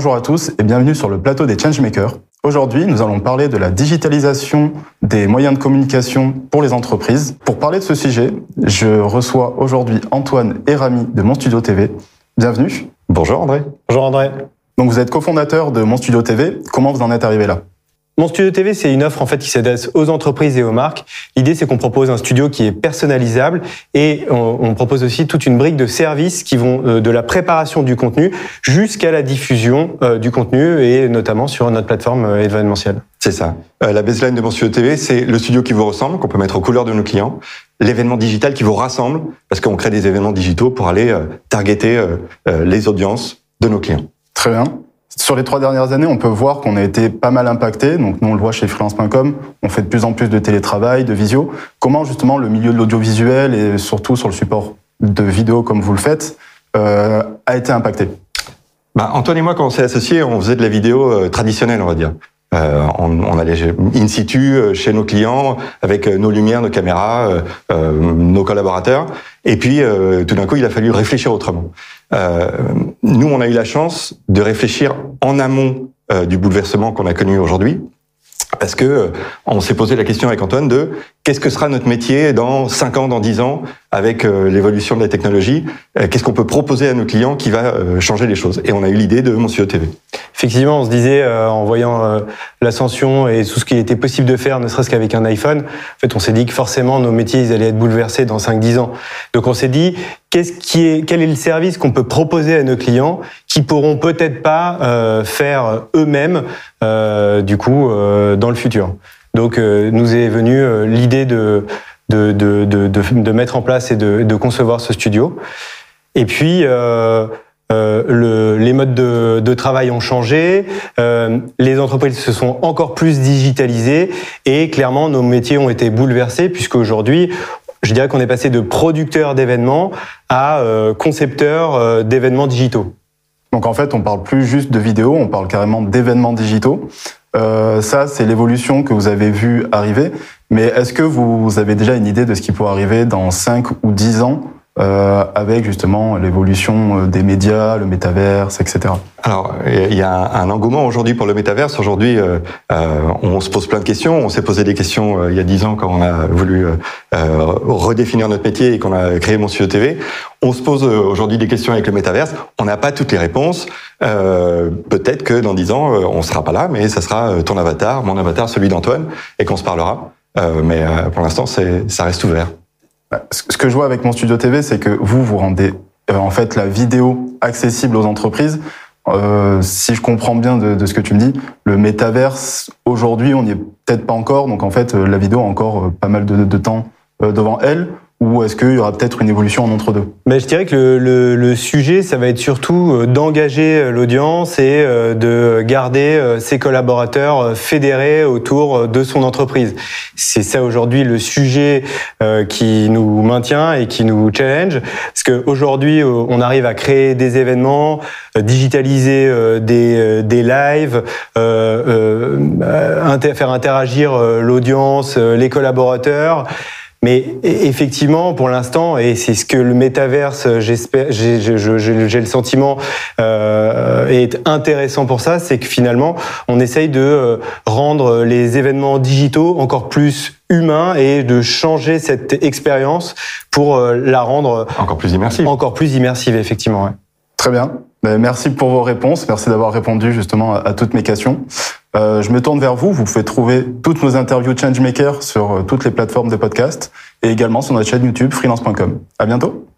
Bonjour à tous et bienvenue sur le plateau des Changemakers. Aujourd'hui, nous allons parler de la digitalisation des moyens de communication pour les entreprises. Pour parler de ce sujet, je reçois aujourd'hui Antoine et Rami de Mon Studio TV. Bienvenue. Bonjour André. Bonjour André. Donc vous êtes cofondateur de Mon Studio TV. Comment vous en êtes arrivé là? Mon studio TV, c'est une offre en fait qui s'adresse aux entreprises et aux marques. L'idée, c'est qu'on propose un studio qui est personnalisable et on, propose aussi toute une brique de services qui vont euh, de la préparation du contenu jusqu'à la diffusion euh, du contenu et notamment sur notre plateforme euh, événementielle. C'est ça. la baseline de mon studio TV, c'est le studio qui vous ressemble, qu'on peut mettre aux couleurs de nos clients, l'événement digital qui vous rassemble, parce qu'on crée des événements digitaux pour aller targeter les audiences de nos clients. Très bien. Sur les trois dernières années, on peut voir qu'on a été pas mal impacté. Donc nous, on le voit chez freelance.com, on fait de plus en plus de télétravail, de visio. Comment justement le milieu de l'audiovisuel et surtout sur le support de vidéo comme vous le faites euh, a été impacté? Bah, Antoine et moi, quand on s'est associés, on faisait de la vidéo euh, traditionnelle, on va dire. Euh, on, on, allait in situ euh, chez nos clients avec euh, nos lumières, nos caméras, euh, nos collaborateurs. Et puis, tout d'un coup, il a fallu réfléchir autrement. nous, on a eu la chance de réfléchir en amont du bouleversement qu'on a connu aujourd'hui parce que euh, on s'est posé la question avec Antoine de qu'est-ce que sera notre métier dans 5 ans, dans 10 ans, avec euh, l'évolution de la technologie? Euh, Qu'est-ce qu'on peut proposer à nos clients qui va changer les choses? Et on a eu l'idée de Monsieur TV. Effectivement, on se disait en voyant l'ascension et tout ce qui était possible de faire, ne serait-ce qu'avec un iPhone, en fait, on s'est dit que forcément nos métiers ils allaient être bouleversés dans 5-10 ans. Donc on s'est dit qu'est-ce qui est, quel est le service qu'on peut proposer à nos clients qui pourront peut-être pas faire eux-mêmes, du coup, dans le futur? Donc, euh, nous est venue euh, l'idée de de, de, de, de, mettre en place et de, concevoir ce studio. Et puis, euh, euh, le, les modes de, de, travail ont changé, euh, les entreprises se sont encore plus digitalisées et clairement nos métiers ont été bouleversés puisque aujourd'hui, je dirais qu'on est passé de producteur d'événements à euh, concepteur d'événements digitaux. Donc en fait, on parle plus juste de vidéo, on parle carrément d'événements digitaux. Euh, ça, c'est l'évolution que vous avez vue arriver. Mais est-ce que vous avez déjà une idée de ce qui pourrait arriver dans 5 ou 10 ans euh, avec justement l'évolution euh, des médias, le métaverse, etc. Alors, il y a un engouement aujourd'hui pour le métaverse. Aujourd'hui, euh, on se pose plein de questions. On s'est posé des questions il y a dix ans quand on a voulu redéfinir notre métier et qu'on a créé Mon Studio TV. On se pose aujourd'hui des questions avec le métaverse. On n'a pas toutes les réponses. Peut-être que dans dix ans, on sera pas là, mais ça sera ton avatar, mon avatar, celui d'Antoine, et qu'on se parlera. mais pour l'instant, ça reste ouvert. Bah, ce que je vois avec mon studio TV, c'est que vous, vous rendez euh, en fait la vidéo accessible aux entreprises. Euh, si je comprends bien de, ce que tu me dis, le métaverse, aujourd'hui, on n'y est peut-être pas encore. Donc en fait, euh, la vidéo a encore pas mal de temps devant elle ou est-ce qu'il y aura peut-être une évolution en entre deux? Mais je dirais que le, le, le, sujet, ça va être surtout euh, d'engager euh, l'audience et euh, de garder ses collaborateurs fédérés autour de son entreprise. C'est ça aujourd'hui le sujet qui nous maintient et qui nous challenge, parce qu'aujourd'hui, on arrive à créer des événements, digitaliser des, des lives, euh, faire interagir l'audience, les collaborateurs. Mais effectivement, pour l'instant, et c'est ce que le métaverse, j'espère, j'ai le sentiment euh, est intéressant pour ça, c'est que finalement, on essaye de euh, rendre les événements digitaux encore plus humains et de changer cette expérience pour euh, la rendre encore plus immersive. Encore plus immersive, effectivement. Ouais. Très bien. Ben, merci pour vos réponses. Merci d'avoir répondu justement à toutes mes questions. Euh, je me tourne vers vous. Vous pouvez trouver toutes nos interviews Changemaker sur euh, toutes les plateformes de podcast et également sur notre chaîne YouTube freelance.com. À bientôt.